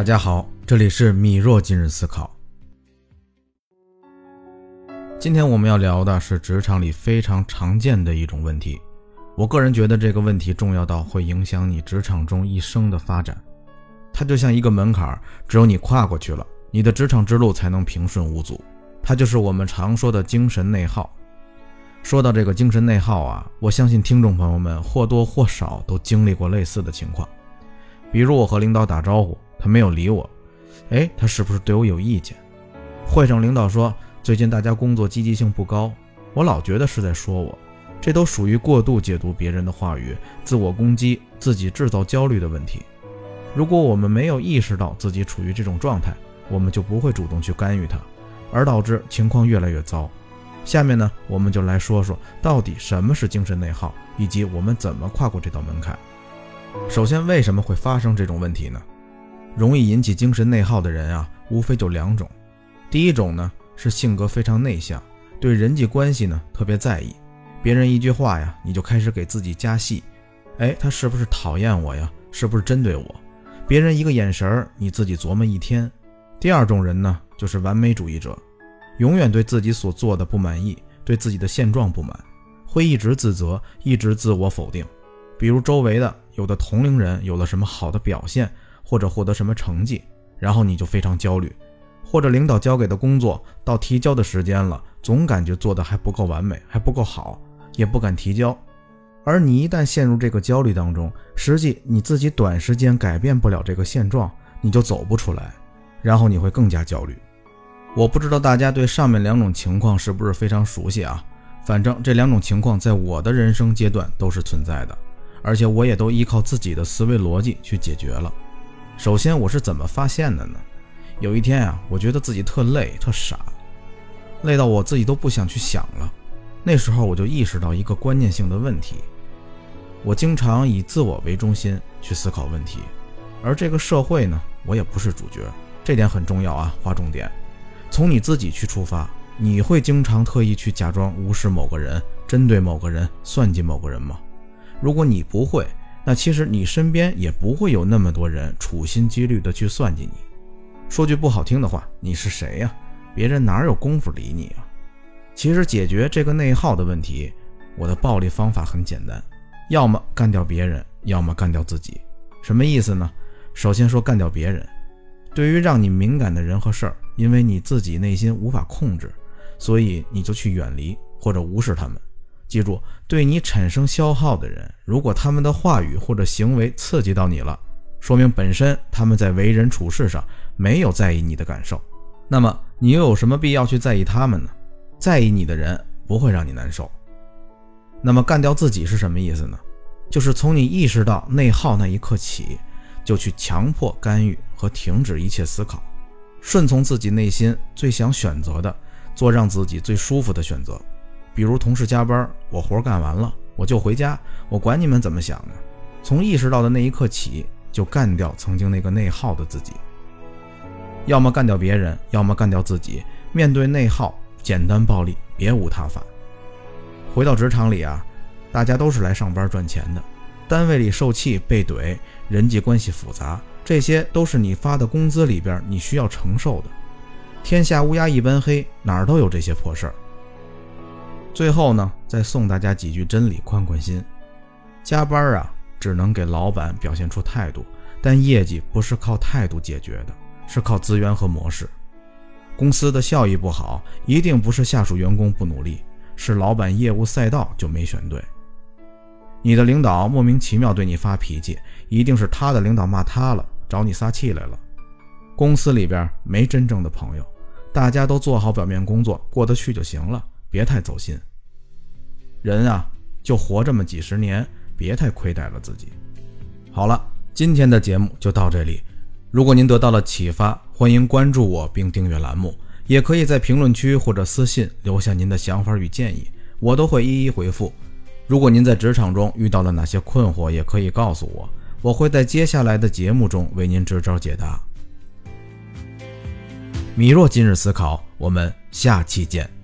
大家好，这里是米若今日思考。今天我们要聊的是职场里非常常见的一种问题。我个人觉得这个问题重要到会影响你职场中一生的发展。它就像一个门槛，只有你跨过去了，你的职场之路才能平顺无阻。它就是我们常说的精神内耗。说到这个精神内耗啊，我相信听众朋友们或多或少都经历过类似的情况。比如我和领导打招呼，他没有理我，哎，他是不是对我有意见？会上领导说最近大家工作积极性不高，我老觉得是在说我，这都属于过度解读别人的话语、自我攻击、自己制造焦虑的问题。如果我们没有意识到自己处于这种状态，我们就不会主动去干预它，而导致情况越来越糟。下面呢，我们就来说说到底什么是精神内耗，以及我们怎么跨过这道门槛。首先，为什么会发生这种问题呢？容易引起精神内耗的人啊，无非就两种。第一种呢，是性格非常内向，对人际关系呢特别在意，别人一句话呀，你就开始给自己加戏。哎，他是不是讨厌我呀？是不是针对我？别人一个眼神儿，你自己琢磨一天。第二种人呢，就是完美主义者。永远对自己所做的不满意，对自己的现状不满，会一直自责，一直自我否定。比如周围的有的同龄人有了什么好的表现，或者获得什么成绩，然后你就非常焦虑；或者领导交给的工作到提交的时间了，总感觉做的还不够完美，还不够好，也不敢提交。而你一旦陷入这个焦虑当中，实际你自己短时间改变不了这个现状，你就走不出来，然后你会更加焦虑。我不知道大家对上面两种情况是不是非常熟悉啊？反正这两种情况在我的人生阶段都是存在的，而且我也都依靠自己的思维逻辑去解决了。首先，我是怎么发现的呢？有一天啊，我觉得自己特累、特傻，累到我自己都不想去想了。那时候我就意识到一个关键性的问题：我经常以自我为中心去思考问题，而这个社会呢，我也不是主角，这点很重要啊，划重点。从你自己去出发，你会经常特意去假装无视某个人，针对某个人，算计某个人吗？如果你不会，那其实你身边也不会有那么多人处心积虑的去算计你。说句不好听的话，你是谁呀？别人哪有功夫理你啊？其实解决这个内耗的问题，我的暴力方法很简单，要么干掉别人，要么干掉自己。什么意思呢？首先说干掉别人。对于让你敏感的人和事儿，因为你自己内心无法控制，所以你就去远离或者无视他们。记住，对你产生消耗的人，如果他们的话语或者行为刺激到你了，说明本身他们在为人处事上没有在意你的感受。那么你又有什么必要去在意他们呢？在意你的人不会让你难受。那么干掉自己是什么意思呢？就是从你意识到内耗那一刻起。就去强迫干预和停止一切思考，顺从自己内心最想选择的，做让自己最舒服的选择。比如同事加班，我活干完了我就回家，我管你们怎么想呢？从意识到的那一刻起，就干掉曾经那个内耗的自己。要么干掉别人，要么干掉自己。面对内耗，简单暴力，别无他法。回到职场里啊，大家都是来上班赚钱的。单位里受气、被怼、人际关系复杂，这些都是你发的工资里边你需要承受的。天下乌鸦一般黑，哪儿都有这些破事儿。最后呢，再送大家几句真理，宽宽心。加班啊，只能给老板表现出态度，但业绩不是靠态度解决的，是靠资源和模式。公司的效益不好，一定不是下属员工不努力，是老板业务赛道就没选对。你的领导莫名其妙对你发脾气，一定是他的领导骂他了，找你撒气来了。公司里边没真正的朋友，大家都做好表面工作，过得去就行了，别太走心。人啊，就活这么几十年，别太亏待了自己。好了，今天的节目就到这里。如果您得到了启发，欢迎关注我并订阅栏目，也可以在评论区或者私信留下您的想法与建议，我都会一一回复。如果您在职场中遇到了哪些困惑，也可以告诉我，我会在接下来的节目中为您支招解答。米若今日思考，我们下期见。